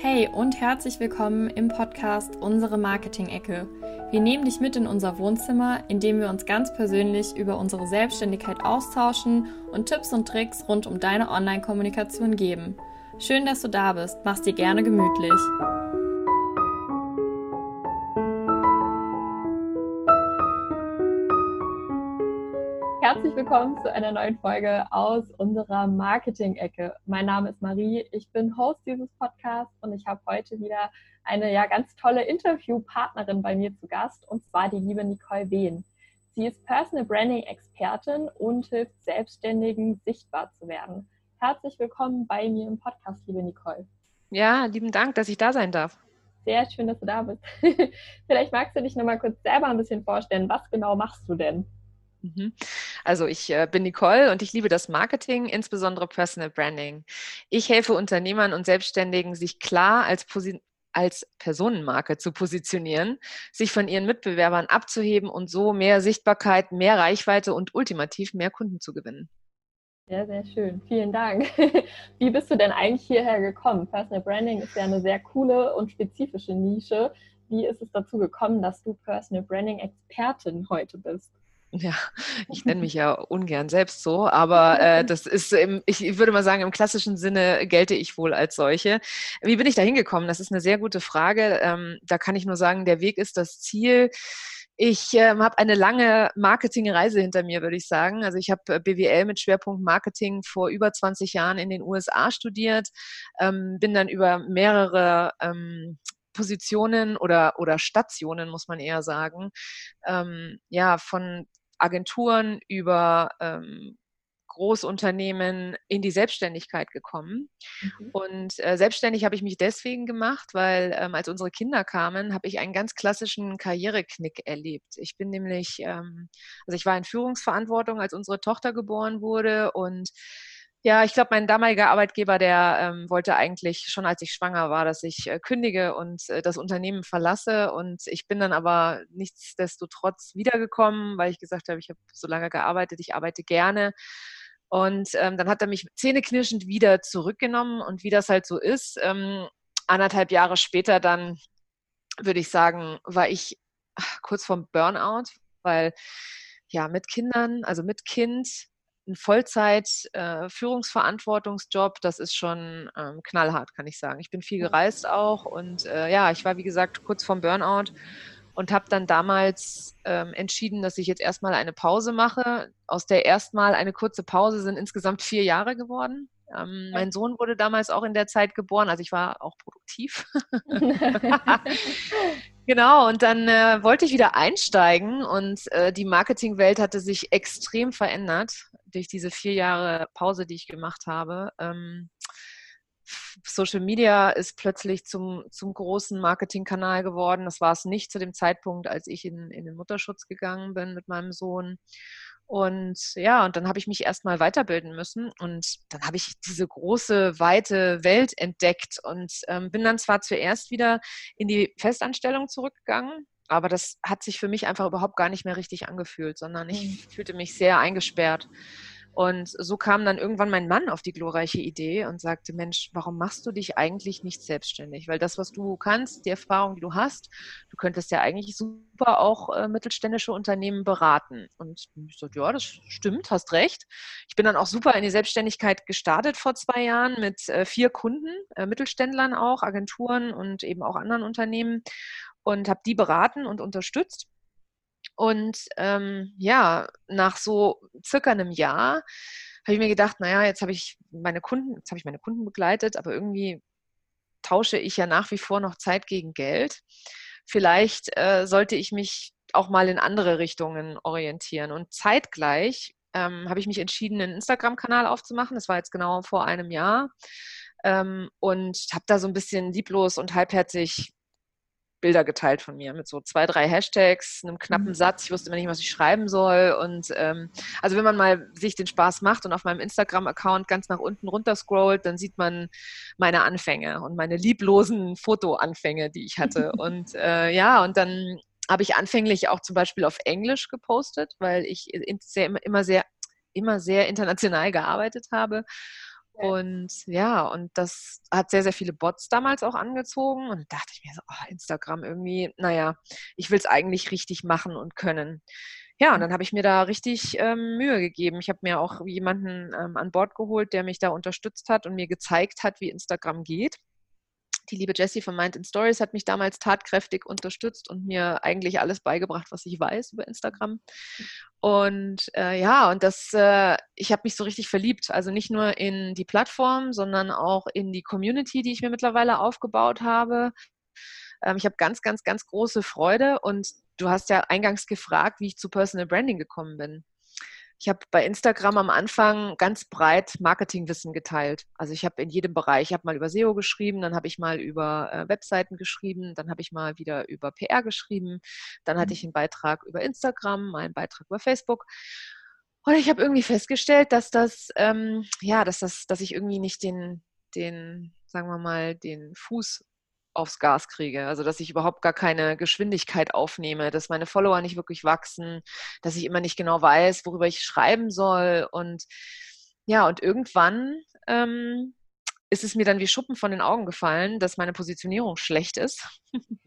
Hey und herzlich willkommen im Podcast Unsere Marketing-Ecke. Wir nehmen dich mit in unser Wohnzimmer, in dem wir uns ganz persönlich über unsere Selbstständigkeit austauschen und Tipps und Tricks rund um deine Online-Kommunikation geben. Schön, dass du da bist. Mach's dir gerne gemütlich. Willkommen zu einer neuen Folge aus unserer Marketing-Ecke. Mein Name ist Marie, ich bin Host dieses Podcasts und ich habe heute wieder eine ja ganz tolle Interviewpartnerin bei mir zu Gast und zwar die liebe Nicole Wehn. Sie ist Personal Branding Expertin und hilft Selbstständigen sichtbar zu werden. Herzlich willkommen bei mir im Podcast, liebe Nicole. Ja, lieben Dank, dass ich da sein darf. Sehr schön, dass du da bist. Vielleicht magst du dich noch mal kurz selber ein bisschen vorstellen. Was genau machst du denn? Mhm. Also ich äh, bin Nicole und ich liebe das Marketing, insbesondere Personal Branding. Ich helfe Unternehmern und Selbstständigen, sich klar als, als Personenmarke zu positionieren, sich von ihren Mitbewerbern abzuheben und so mehr Sichtbarkeit, mehr Reichweite und ultimativ mehr Kunden zu gewinnen. Sehr, sehr schön. Vielen Dank. Wie bist du denn eigentlich hierher gekommen? Personal Branding ist ja eine sehr coole und spezifische Nische. Wie ist es dazu gekommen, dass du Personal Branding Expertin heute bist? Ja, ich nenne mich ja ungern selbst so, aber äh, das ist, im, ich würde mal sagen, im klassischen Sinne gelte ich wohl als solche. Wie bin ich da hingekommen? Das ist eine sehr gute Frage. Ähm, da kann ich nur sagen, der Weg ist das Ziel. Ich ähm, habe eine lange Marketingreise hinter mir, würde ich sagen. Also ich habe BWL mit Schwerpunkt Marketing vor über 20 Jahren in den USA studiert, ähm, bin dann über mehrere ähm, Positionen oder, oder Stationen, muss man eher sagen, ähm, ja, von Agenturen über ähm, Großunternehmen in die Selbstständigkeit gekommen. Mhm. Und äh, selbstständig habe ich mich deswegen gemacht, weil ähm, als unsere Kinder kamen, habe ich einen ganz klassischen Karriereknick erlebt. Ich bin nämlich, ähm, also ich war in Führungsverantwortung, als unsere Tochter geboren wurde und ja, ich glaube, mein damaliger Arbeitgeber, der ähm, wollte eigentlich schon, als ich schwanger war, dass ich äh, kündige und äh, das Unternehmen verlasse. Und ich bin dann aber nichtsdestotrotz wiedergekommen, weil ich gesagt habe, ich habe so lange gearbeitet, ich arbeite gerne. Und ähm, dann hat er mich zähneknirschend wieder zurückgenommen. Und wie das halt so ist, ähm, anderthalb Jahre später dann, würde ich sagen, war ich kurz vorm Burnout, weil ja, mit Kindern, also mit Kind, ein Vollzeit-Führungsverantwortungsjob, äh, das ist schon ähm, knallhart, kann ich sagen. Ich bin viel gereist auch und äh, ja, ich war, wie gesagt, kurz vorm Burnout und habe dann damals ähm, entschieden, dass ich jetzt erstmal eine Pause mache. Aus der erstmal eine kurze Pause sind insgesamt vier Jahre geworden. Ähm, mein Sohn wurde damals auch in der Zeit geboren, also ich war auch produktiv. genau, und dann äh, wollte ich wieder einsteigen und äh, die Marketingwelt hatte sich extrem verändert durch diese vier Jahre Pause, die ich gemacht habe. Ähm, Social Media ist plötzlich zum, zum großen Marketingkanal geworden. Das war es nicht zu dem Zeitpunkt, als ich in, in den Mutterschutz gegangen bin mit meinem Sohn. Und ja, und dann habe ich mich erstmal weiterbilden müssen und dann habe ich diese große, weite Welt entdeckt und ähm, bin dann zwar zuerst wieder in die Festanstellung zurückgegangen, aber das hat sich für mich einfach überhaupt gar nicht mehr richtig angefühlt, sondern ich mhm. fühlte mich sehr eingesperrt. Und so kam dann irgendwann mein Mann auf die glorreiche Idee und sagte, Mensch, warum machst du dich eigentlich nicht selbstständig? Weil das, was du kannst, die Erfahrung, die du hast, du könntest ja eigentlich super auch äh, mittelständische Unternehmen beraten. Und ich sagte, ja, das stimmt, hast recht. Ich bin dann auch super in die Selbstständigkeit gestartet vor zwei Jahren mit äh, vier Kunden, äh, Mittelständlern auch, Agenturen und eben auch anderen Unternehmen und habe die beraten und unterstützt. Und ähm, ja, nach so circa einem Jahr habe ich mir gedacht, naja, jetzt habe ich meine Kunden, jetzt habe ich meine Kunden begleitet, aber irgendwie tausche ich ja nach wie vor noch Zeit gegen Geld. Vielleicht äh, sollte ich mich auch mal in andere Richtungen orientieren. Und zeitgleich ähm, habe ich mich entschieden, einen Instagram-Kanal aufzumachen. Das war jetzt genau vor einem Jahr. Ähm, und habe da so ein bisschen lieblos und halbherzig Bilder geteilt von mir mit so zwei, drei Hashtags, einem knappen mhm. Satz. Ich wusste immer nicht, was ich schreiben soll. Und ähm, also wenn man mal sich den Spaß macht und auf meinem Instagram-Account ganz nach unten runter scrollt, dann sieht man meine Anfänge und meine lieblosen Fotoanfänge, die ich hatte. und äh, ja, und dann habe ich anfänglich auch zum Beispiel auf Englisch gepostet, weil ich sehr, immer sehr, immer sehr international gearbeitet habe Und ja, und das hat sehr, sehr viele Bots damals auch angezogen. Und da dachte ich mir so, oh, Instagram irgendwie, naja, ich will es eigentlich richtig machen und können. Ja, und dann habe ich mir da richtig ähm, Mühe gegeben. Ich habe mir auch jemanden ähm, an Bord geholt, der mich da unterstützt hat und mir gezeigt hat, wie Instagram geht. Die liebe Jessie von Mind in Stories hat mich damals tatkräftig unterstützt und mir eigentlich alles beigebracht, was ich weiß über Instagram. Und äh, ja, und das, äh, ich habe mich so richtig verliebt. Also nicht nur in die Plattform, sondern auch in die Community, die ich mir mittlerweile aufgebaut habe. Ähm, ich habe ganz, ganz, ganz große Freude und du hast ja eingangs gefragt, wie ich zu Personal Branding gekommen bin. Ich habe bei Instagram am Anfang ganz breit Marketingwissen geteilt. Also ich habe in jedem Bereich, ich habe mal über SEO geschrieben, dann habe ich mal über äh, Webseiten geschrieben, dann habe ich mal wieder über PR geschrieben, dann hatte ich mhm. einen Beitrag über Instagram, mal einen Beitrag über Facebook. Und ich habe irgendwie festgestellt, dass das, ähm, ja, dass das, dass ich irgendwie nicht den, den, sagen wir mal, den Fuß aufs Gas kriege. Also dass ich überhaupt gar keine Geschwindigkeit aufnehme, dass meine Follower nicht wirklich wachsen, dass ich immer nicht genau weiß, worüber ich schreiben soll. Und ja, und irgendwann ähm, ist es mir dann wie Schuppen von den Augen gefallen, dass meine Positionierung schlecht ist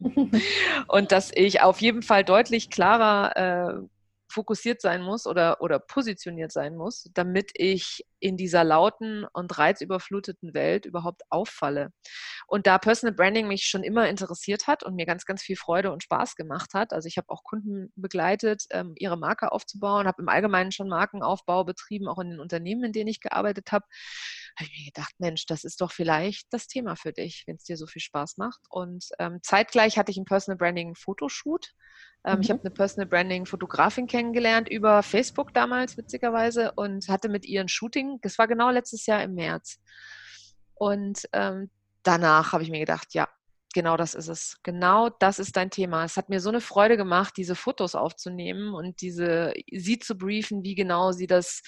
und dass ich auf jeden Fall deutlich klarer äh, fokussiert sein muss oder, oder positioniert sein muss, damit ich in dieser lauten und reizüberfluteten Welt überhaupt auffalle. Und da Personal Branding mich schon immer interessiert hat und mir ganz, ganz viel Freude und Spaß gemacht hat, also ich habe auch Kunden begleitet, ähm, ihre Marke aufzubauen, habe im Allgemeinen schon Markenaufbau betrieben, auch in den Unternehmen, in denen ich gearbeitet habe, habe ich mir gedacht, Mensch, das ist doch vielleicht das Thema für dich, wenn es dir so viel Spaß macht. Und ähm, zeitgleich hatte ich ein Personal Branding Fotoshoot ähm, mhm. Ich habe eine Personal Branding Fotografin kennengelernt über Facebook damals, witzigerweise, und hatte mit ihr ein Shooting. Das war genau letztes Jahr im März. Und ähm, danach habe ich mir gedacht, ja, genau das ist es. Genau das ist dein Thema. Es hat mir so eine Freude gemacht, diese Fotos aufzunehmen und diese sie zu briefen, wie genau sie das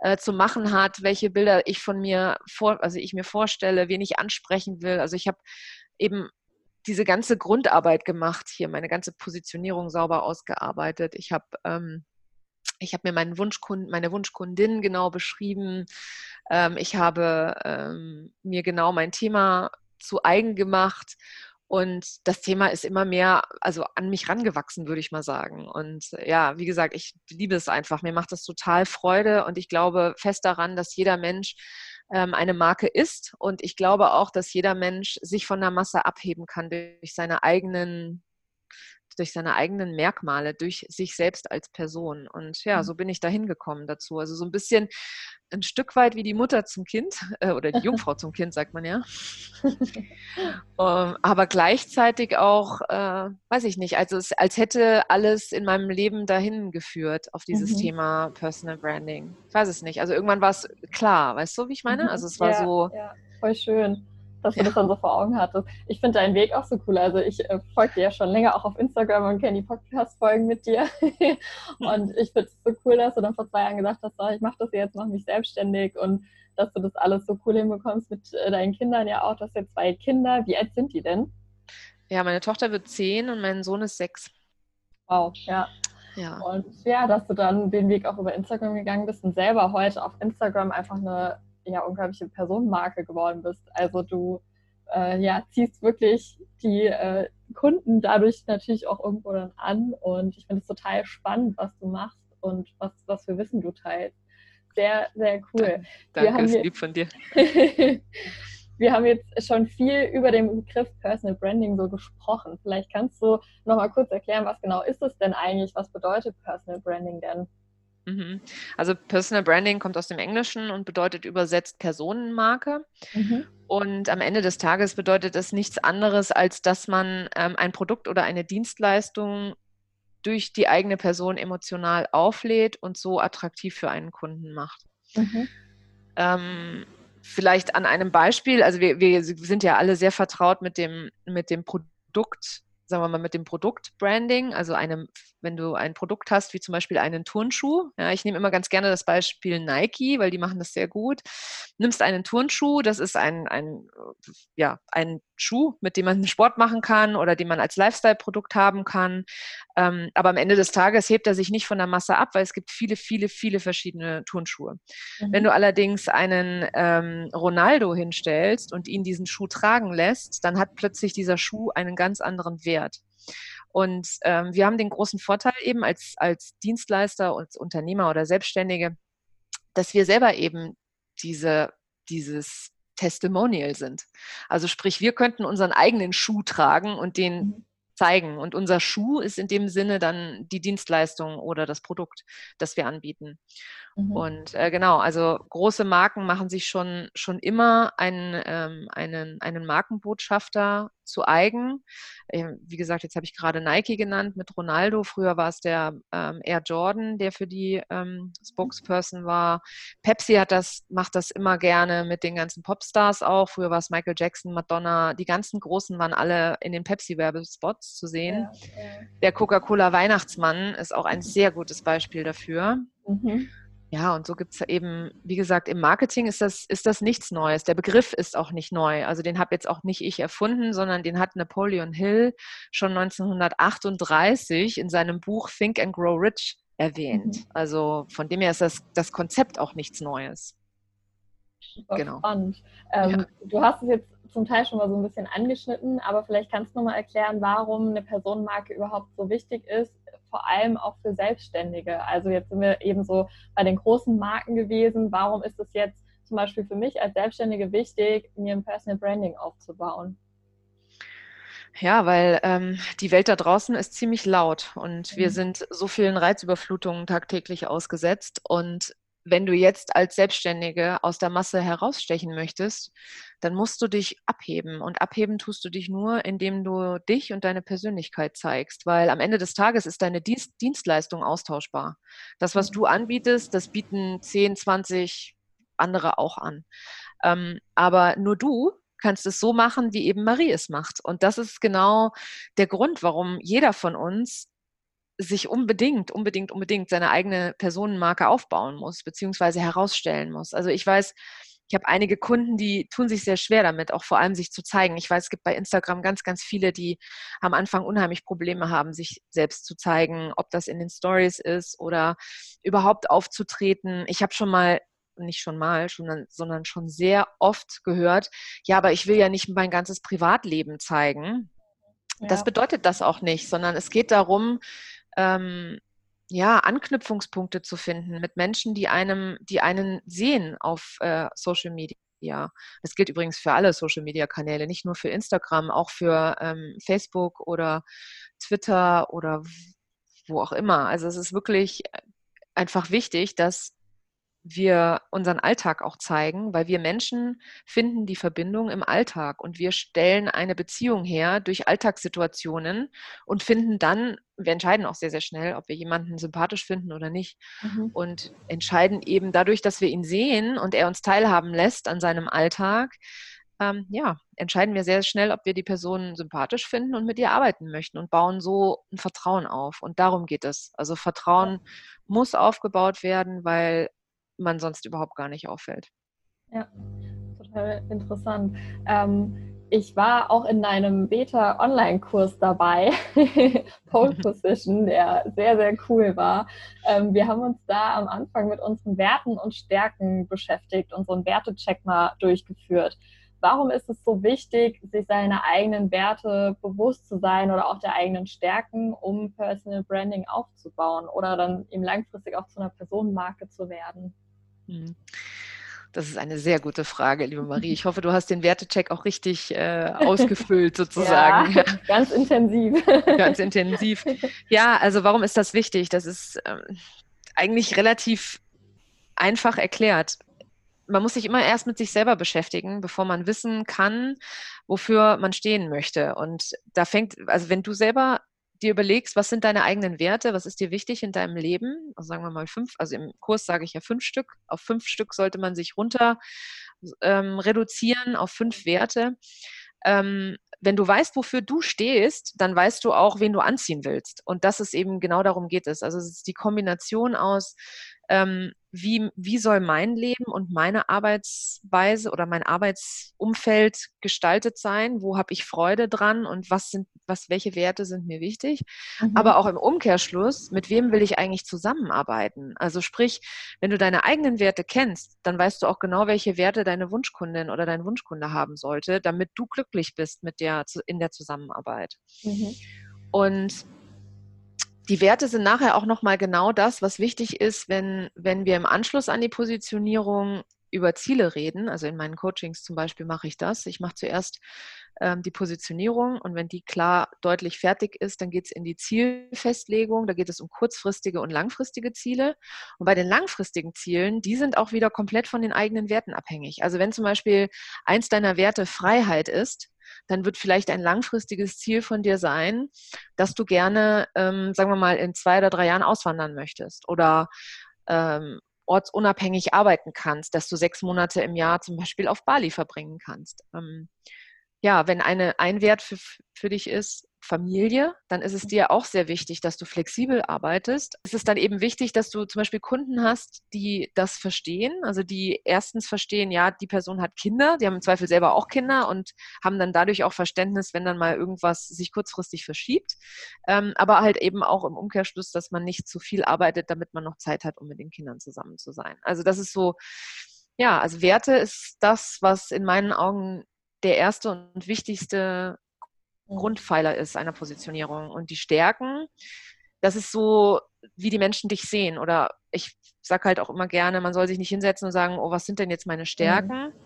äh, zu machen hat, welche Bilder ich von mir vor, also ich mir vorstelle, wen ich ansprechen will. Also ich habe eben diese ganze Grundarbeit gemacht, hier meine ganze Positionierung sauber ausgearbeitet. Ich habe ähm, ich habe mir meinen Wunschkunden, meine Wunschkundin genau beschrieben. Ähm, ich habe ähm, mir genau mein Thema zu eigen gemacht. Und das Thema ist immer mehr, also an mich rangewachsen, würde ich mal sagen. Und ja, wie gesagt, ich liebe es einfach. Mir macht das total Freude und ich glaube fest daran, dass jeder Mensch ähm, eine Marke ist. Und ich glaube auch, dass jeder Mensch sich von der Masse abheben kann durch seine eigenen durch seine eigenen Merkmale, durch sich selbst als Person. Und ja, mhm. so bin ich da hingekommen dazu. Also so ein bisschen ein Stück weit wie die Mutter zum Kind äh, oder die Jungfrau zum Kind, sagt man ja. ähm, aber gleichzeitig auch, äh, weiß ich nicht, also es, als hätte alles in meinem Leben dahin geführt auf dieses mhm. Thema Personal Branding. Ich weiß es nicht. Also irgendwann war es klar, weißt du, wie ich meine? Mhm. Also es war ja, so. Ja, voll schön dass du ja. das dann so vor Augen hattest. Ich finde deinen Weg auch so cool. Also ich äh, folge dir ja schon länger auch auf Instagram und kenne die Podcast-Folgen mit dir. und ich finde es so cool, dass du dann vor zwei Jahren gesagt hast, oh, ich mache das jetzt, mache mich selbstständig und dass du das alles so cool hinbekommst mit äh, deinen Kindern ja auch. Du hast ja zwei Kinder. Wie alt sind die denn? Ja, meine Tochter wird zehn und mein Sohn ist sechs. Wow, ja. Ja. Und ja, dass du dann den Weg auch über Instagram gegangen bist und selber heute auf Instagram einfach eine ja unglaubliche Personenmarke geworden bist. Also du äh, ja, ziehst wirklich die äh, Kunden dadurch natürlich auch irgendwo dann an und ich finde es total spannend, was du machst und was, was für Wissen du teilst. Sehr, sehr cool. Danke, ist lieb von dir. wir haben jetzt schon viel über den Begriff Personal Branding so gesprochen. Vielleicht kannst du noch mal kurz erklären, was genau ist es denn eigentlich? Was bedeutet Personal Branding denn? Mhm. Also Personal Branding kommt aus dem Englischen und bedeutet übersetzt Personenmarke. Mhm. Und am Ende des Tages bedeutet das nichts anderes, als dass man ähm, ein Produkt oder eine Dienstleistung durch die eigene Person emotional auflädt und so attraktiv für einen Kunden macht. Mhm. Ähm, vielleicht an einem Beispiel, also wir, wir sind ja alle sehr vertraut mit dem, mit dem Produkt sagen wir mal, mit dem Produktbranding, also einem, wenn du ein Produkt hast, wie zum Beispiel einen Turnschuh, ja, ich nehme immer ganz gerne das Beispiel Nike, weil die machen das sehr gut. Nimmst einen Turnschuh, das ist ein, ein, ja, ein Schuh, mit dem man Sport machen kann oder den man als Lifestyle-Produkt haben kann. Ähm, aber am Ende des Tages hebt er sich nicht von der Masse ab, weil es gibt viele, viele, viele verschiedene Turnschuhe. Mhm. Wenn du allerdings einen ähm, Ronaldo hinstellst und ihn diesen Schuh tragen lässt, dann hat plötzlich dieser Schuh einen ganz anderen Wert. Und ähm, wir haben den großen Vorteil eben als, als Dienstleister, als Unternehmer oder Selbstständige, dass wir selber eben diese, dieses Testimonial sind. Also sprich, wir könnten unseren eigenen Schuh tragen und den mhm. Zeigen. Und unser Schuh ist in dem Sinne dann die Dienstleistung oder das Produkt, das wir anbieten. Mhm. Und äh, genau, also große Marken machen sich schon, schon immer einen, ähm, einen, einen Markenbotschafter zu eigen. Ähm, wie gesagt, jetzt habe ich gerade Nike genannt mit Ronaldo. Früher war es der ähm, Air Jordan, der für die ähm, Spokesperson war. Pepsi hat das, macht das immer gerne mit den ganzen Popstars auch. Früher war es Michael Jackson, Madonna. Die ganzen Großen waren alle in den Pepsi-Werbespots zu sehen. Ja, ja. Der Coca-Cola Weihnachtsmann ist auch ein sehr gutes Beispiel dafür. Mhm. Ja, und so gibt es eben, wie gesagt, im Marketing ist das, ist das nichts Neues. Der Begriff ist auch nicht neu. Also den habe jetzt auch nicht ich erfunden, sondern den hat Napoleon Hill schon 1938 in seinem Buch Think and Grow Rich erwähnt. Mhm. Also von dem her ist das, das Konzept auch nichts Neues. Super genau. spannend. Ähm, ja. Du hast es jetzt zum Teil schon mal so ein bisschen angeschnitten, aber vielleicht kannst du noch mal erklären, warum eine Personenmarke überhaupt so wichtig ist, vor allem auch für Selbstständige. Also jetzt sind wir eben so bei den großen Marken gewesen. Warum ist es jetzt zum Beispiel für mich als Selbstständige wichtig, mir ein Personal Branding aufzubauen? Ja, weil ähm, die Welt da draußen ist ziemlich laut und mhm. wir sind so vielen Reizüberflutungen tagtäglich ausgesetzt. Und wenn du jetzt als Selbstständige aus der Masse herausstechen möchtest, dann musst du dich abheben. Und abheben tust du dich nur, indem du dich und deine Persönlichkeit zeigst, weil am Ende des Tages ist deine Dienst Dienstleistung austauschbar. Das, was du anbietest, das bieten 10, 20 andere auch an. Ähm, aber nur du kannst es so machen, wie eben Marie es macht. Und das ist genau der Grund, warum jeder von uns sich unbedingt, unbedingt, unbedingt seine eigene Personenmarke aufbauen muss, beziehungsweise herausstellen muss. Also ich weiß, ich habe einige Kunden, die tun sich sehr schwer damit, auch vor allem sich zu zeigen. Ich weiß, es gibt bei Instagram ganz, ganz viele, die am Anfang unheimlich Probleme haben, sich selbst zu zeigen, ob das in den Stories ist oder überhaupt aufzutreten. Ich habe schon mal nicht schon mal, schon, sondern schon sehr oft gehört, ja, aber ich will ja nicht mein ganzes Privatleben zeigen. Ja. Das bedeutet das auch nicht, sondern es geht darum, ähm, ja, Anknüpfungspunkte zu finden mit Menschen, die einem, die einen sehen auf äh, Social Media. Das gilt übrigens für alle Social Media Kanäle, nicht nur für Instagram, auch für ähm, Facebook oder Twitter oder wo auch immer. Also es ist wirklich einfach wichtig, dass wir unseren Alltag auch zeigen, weil wir Menschen finden die Verbindung im Alltag und wir stellen eine Beziehung her durch Alltagssituationen und finden dann, wir entscheiden auch sehr, sehr schnell, ob wir jemanden sympathisch finden oder nicht mhm. und entscheiden eben dadurch, dass wir ihn sehen und er uns teilhaben lässt an seinem Alltag, ähm, ja, entscheiden wir sehr schnell, ob wir die Person sympathisch finden und mit ihr arbeiten möchten und bauen so ein Vertrauen auf. Und darum geht es. Also Vertrauen muss aufgebaut werden, weil man sonst überhaupt gar nicht auffällt. Ja, total interessant. Ähm, ich war auch in einem Beta-Online-Kurs dabei, Pole Position, der sehr, sehr cool war. Ähm, wir haben uns da am Anfang mit unseren Werten und Stärken beschäftigt und so einen Wertecheck mal durchgeführt. Warum ist es so wichtig, sich seiner eigenen Werte bewusst zu sein oder auch der eigenen Stärken, um Personal Branding aufzubauen oder dann eben langfristig auch zu einer Personenmarke zu werden? Hm. Das ist eine sehr gute Frage, liebe Marie. Ich hoffe, du hast den Wertecheck auch richtig äh, ausgefüllt, sozusagen. Ja, ganz intensiv. ganz intensiv. Ja, also warum ist das wichtig? Das ist ähm, eigentlich relativ einfach erklärt. Man muss sich immer erst mit sich selber beschäftigen, bevor man wissen kann, wofür man stehen möchte. Und da fängt, also wenn du selber dir überlegst, was sind deine eigenen Werte, was ist dir wichtig in deinem Leben, also sagen wir mal fünf, also im Kurs sage ich ja fünf Stück, auf fünf Stück sollte man sich runter ähm, reduzieren, auf fünf Werte. Ähm, wenn du weißt, wofür du stehst, dann weißt du auch, wen du anziehen willst. Und das ist eben genau darum geht es. Also es ist die Kombination aus ähm, wie, wie soll mein Leben und meine Arbeitsweise oder mein Arbeitsumfeld gestaltet sein? Wo habe ich Freude dran und was sind, was, welche Werte sind mir wichtig? Mhm. Aber auch im Umkehrschluss, mit wem will ich eigentlich zusammenarbeiten? Also sprich, wenn du deine eigenen Werte kennst, dann weißt du auch genau, welche Werte deine Wunschkundin oder dein Wunschkunde haben sollte, damit du glücklich bist mit der, in der Zusammenarbeit. Mhm. Und die Werte sind nachher auch nochmal genau das, was wichtig ist, wenn, wenn wir im Anschluss an die Positionierung über Ziele reden. Also in meinen Coachings zum Beispiel mache ich das. Ich mache zuerst ähm, die Positionierung und wenn die klar deutlich fertig ist, dann geht es in die Zielfestlegung. Da geht es um kurzfristige und langfristige Ziele. Und bei den langfristigen Zielen, die sind auch wieder komplett von den eigenen Werten abhängig. Also wenn zum Beispiel eins deiner Werte Freiheit ist, dann wird vielleicht ein langfristiges Ziel von dir sein, dass du gerne, ähm, sagen wir mal, in zwei oder drei Jahren auswandern möchtest oder ähm, ortsunabhängig arbeiten kannst, dass du sechs Monate im Jahr zum Beispiel auf Bali verbringen kannst. Ähm, ja, wenn eine, ein Wert für, für dich ist, Familie, dann ist es dir auch sehr wichtig, dass du flexibel arbeitest. Es ist dann eben wichtig, dass du zum Beispiel Kunden hast, die das verstehen. Also die erstens verstehen, ja, die Person hat Kinder, die haben im Zweifel selber auch Kinder und haben dann dadurch auch Verständnis, wenn dann mal irgendwas sich kurzfristig verschiebt. Ähm, aber halt eben auch im Umkehrschluss, dass man nicht zu viel arbeitet, damit man noch Zeit hat, um mit den Kindern zusammen zu sein. Also das ist so, ja, also Werte ist das, was in meinen Augen der erste und wichtigste Grundpfeiler ist einer Positionierung. Und die Stärken, das ist so, wie die Menschen dich sehen. Oder ich sage halt auch immer gerne, man soll sich nicht hinsetzen und sagen, oh, was sind denn jetzt meine mhm. Stärken? Mhm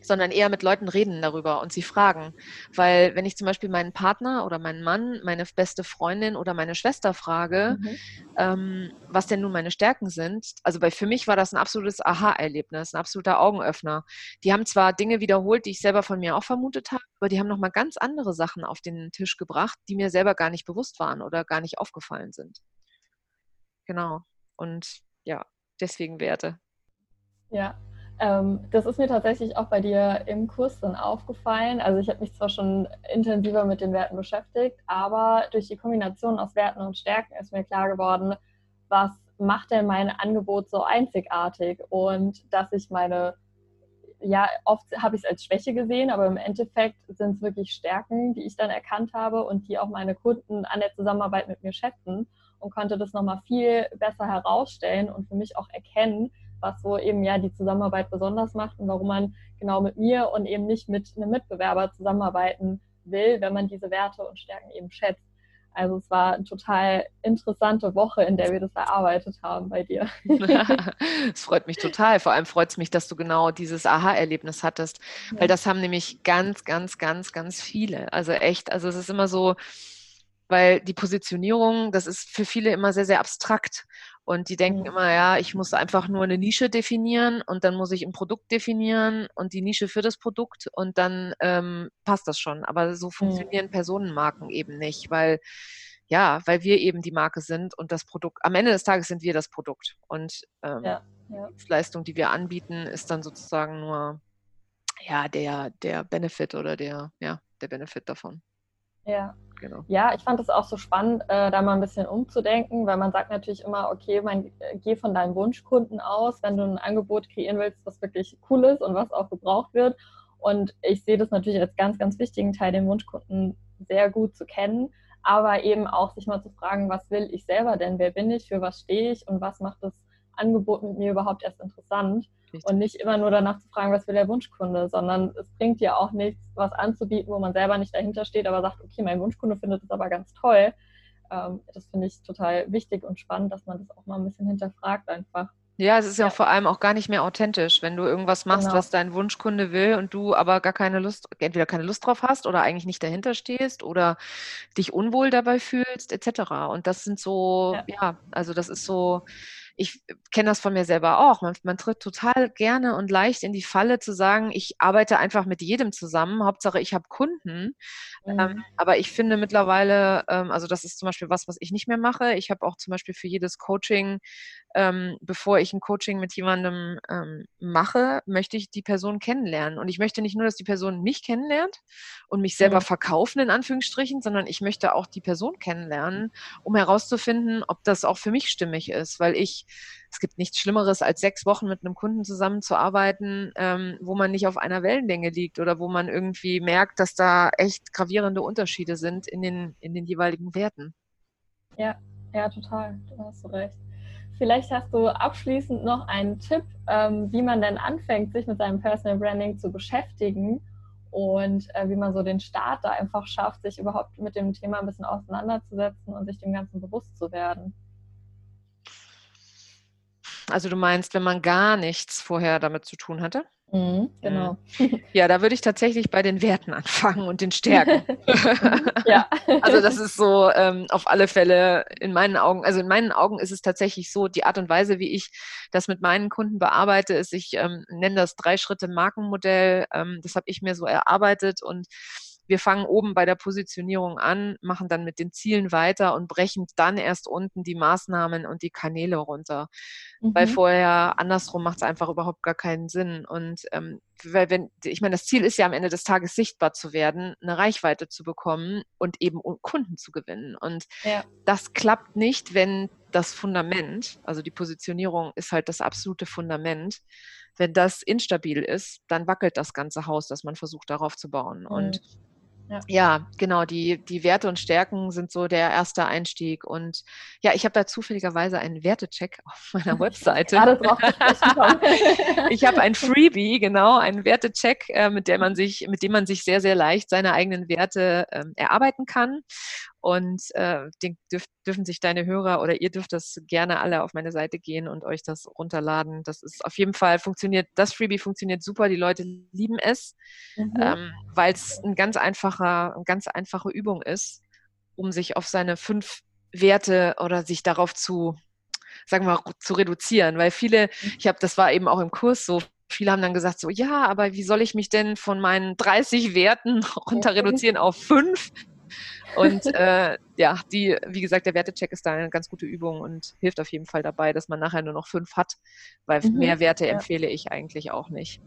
sondern eher mit Leuten reden darüber und sie fragen. Weil wenn ich zum Beispiel meinen Partner oder meinen Mann, meine beste Freundin oder meine Schwester frage, mhm. ähm, was denn nun meine Stärken sind, also bei, für mich war das ein absolutes Aha-Erlebnis, ein absoluter Augenöffner. Die haben zwar Dinge wiederholt, die ich selber von mir auch vermutet habe, aber die haben nochmal ganz andere Sachen auf den Tisch gebracht, die mir selber gar nicht bewusst waren oder gar nicht aufgefallen sind. Genau. Und ja, deswegen Werte. Ja, ähm, das ist mir tatsächlich auch bei dir im Kurs dann aufgefallen. Also ich habe mich zwar schon intensiver mit den Werten beschäftigt, aber durch die Kombination aus Werten und Stärken ist mir klar geworden, was macht denn mein Angebot so einzigartig und dass ich meine, ja, oft habe ich es als Schwäche gesehen, aber im Endeffekt sind es wirklich Stärken, die ich dann erkannt habe und die auch meine Kunden an der Zusammenarbeit mit mir schätzen und konnte das nochmal viel besser herausstellen und für mich auch erkennen, was so eben ja die Zusammenarbeit besonders macht und warum man genau mit mir und eben nicht mit einem Mitbewerber zusammenarbeiten will, wenn man diese Werte und Stärken eben schätzt. Also es war eine total interessante Woche, in der wir das erarbeitet haben bei dir. Es freut mich total. Vor allem freut es mich, dass du genau dieses Aha-Erlebnis hattest, ja. weil das haben nämlich ganz, ganz, ganz, ganz viele. Also echt, also es ist immer so, weil die Positionierung, das ist für viele immer sehr, sehr abstrakt. Und die denken immer, ja, ich muss einfach nur eine Nische definieren und dann muss ich ein Produkt definieren und die Nische für das Produkt und dann ähm, passt das schon. Aber so funktionieren. Personenmarken eben nicht, weil ja, weil wir eben die Marke sind und das Produkt, am Ende des Tages sind wir das Produkt. Und ähm, ja, ja. die Leistung, die wir anbieten, ist dann sozusagen nur ja, der, der Benefit oder der, ja, der Benefit davon. Ja, Genau. Ja, ich fand es auch so spannend, äh, da mal ein bisschen umzudenken, weil man sagt natürlich immer, okay, man äh, geh von deinem Wunschkunden aus, wenn du ein Angebot kreieren willst, was wirklich cool ist und was auch gebraucht wird. Und ich sehe das natürlich als ganz, ganz wichtigen Teil, den Wunschkunden sehr gut zu kennen, aber eben auch sich mal zu fragen, was will ich selber denn? Wer bin ich? Für was stehe ich? Und was macht das Angebot mit mir überhaupt erst interessant? Richtig. Und nicht immer nur danach zu fragen, was will der Wunschkunde, sondern es bringt ja auch nichts, was anzubieten, wo man selber nicht dahinter steht, aber sagt, okay, mein Wunschkunde findet es aber ganz toll. Ähm, das finde ich total wichtig und spannend, dass man das auch mal ein bisschen hinterfragt einfach. Ja, es ist ja, ja vor allem auch gar nicht mehr authentisch, wenn du irgendwas machst, genau. was dein Wunschkunde will und du aber gar keine Lust, entweder keine Lust drauf hast oder eigentlich nicht dahinter stehst oder dich unwohl dabei fühlst, etc. Und das sind so, ja, ja also das ist so, ich kenne das von mir selber auch. Man, man, tritt total gerne und leicht in die Falle zu sagen, ich arbeite einfach mit jedem zusammen. Hauptsache, ich habe Kunden. Mhm. Ähm, aber ich finde mittlerweile, ähm, also das ist zum Beispiel was, was ich nicht mehr mache. Ich habe auch zum Beispiel für jedes Coaching ähm, bevor ich ein Coaching mit jemandem ähm, mache, möchte ich die Person kennenlernen. Und ich möchte nicht nur, dass die Person mich kennenlernt und mich selber mhm. verkaufen, in Anführungsstrichen, sondern ich möchte auch die Person kennenlernen, um herauszufinden, ob das auch für mich stimmig ist. Weil ich, es gibt nichts Schlimmeres, als sechs Wochen mit einem Kunden zusammenzuarbeiten, ähm, wo man nicht auf einer Wellenlänge liegt oder wo man irgendwie merkt, dass da echt gravierende Unterschiede sind in den, in den jeweiligen Werten. Ja, ja, total. Da hast du recht. Vielleicht hast du abschließend noch einen Tipp, ähm, wie man denn anfängt, sich mit seinem Personal Branding zu beschäftigen und äh, wie man so den Start da einfach schafft, sich überhaupt mit dem Thema ein bisschen auseinanderzusetzen und sich dem Ganzen bewusst zu werden. Also du meinst, wenn man gar nichts vorher damit zu tun hatte? Mhm, genau. Ja, da würde ich tatsächlich bei den Werten anfangen und den Stärken. ja. Also das ist so ähm, auf alle Fälle in meinen Augen, also in meinen Augen ist es tatsächlich so, die Art und Weise, wie ich das mit meinen Kunden bearbeite, ist, ich ähm, nenne das Drei-Schritte-Markenmodell. Ähm, das habe ich mir so erarbeitet und wir fangen oben bei der Positionierung an, machen dann mit den Zielen weiter und brechen dann erst unten die Maßnahmen und die Kanäle runter. Mhm. Weil vorher andersrum macht es einfach überhaupt gar keinen Sinn. Und ähm, weil wenn, ich meine, das Ziel ist ja am Ende des Tages sichtbar zu werden, eine Reichweite zu bekommen und eben Kunden zu gewinnen. Und ja. das klappt nicht, wenn das Fundament, also die Positionierung ist halt das absolute Fundament. Wenn das instabil ist, dann wackelt das ganze Haus, das man versucht darauf zu bauen. Mhm. Und ja. ja, genau, die, die Werte und Stärken sind so der erste Einstieg. Und ja, ich habe da zufälligerweise einen Wertecheck auf meiner Webseite. ich habe ein Freebie, genau, einen Wertecheck, äh, mit, der man sich, mit dem man sich sehr, sehr leicht seine eigenen Werte äh, erarbeiten kann. Und äh, den dürf, dürfen sich deine Hörer oder ihr dürft das gerne alle auf meine Seite gehen und euch das runterladen. Das ist auf jeden Fall funktioniert, das Freebie funktioniert super, die Leute lieben es, mhm. ähm, weil es ein ganz einfacher, eine ganz einfache Übung ist, um sich auf seine fünf Werte oder sich darauf zu, sagen wir mal, zu reduzieren. Weil viele, mhm. ich habe, das war eben auch im Kurs so, viele haben dann gesagt, so, ja, aber wie soll ich mich denn von meinen 30 Werten runter reduzieren auf fünf? Und äh, ja, die, wie gesagt, der Wertecheck ist da eine ganz gute Übung und hilft auf jeden Fall dabei, dass man nachher nur noch fünf hat, weil mhm, mehr Werte ja. empfehle ich eigentlich auch nicht.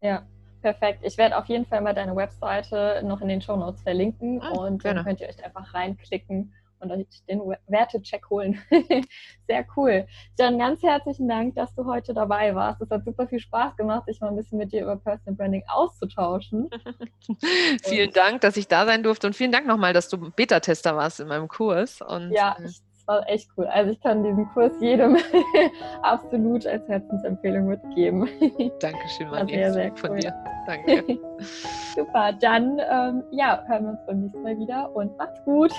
Ja, perfekt. Ich werde auf jeden Fall mal deine Webseite noch in den Show Notes verlinken ah, und dann könnt ihr euch einfach reinklicken und euch den Wertecheck holen. Sehr cool. Dann ganz herzlichen Dank, dass du heute dabei warst. Es hat super viel Spaß gemacht, sich mal ein bisschen mit dir über Personal Branding auszutauschen. vielen Dank, dass ich da sein durfte und vielen Dank nochmal, dass du Beta-Tester warst in meinem Kurs. Und, ja, es war echt cool. Also ich kann diesen Kurs jedem absolut als Herzensempfehlung mitgeben. Dankeschön, Marie. Sehr, sehr cool. von dir. Danke. Super, dann ähm, ja, hören wir uns beim nächsten Mal wieder und macht's gut.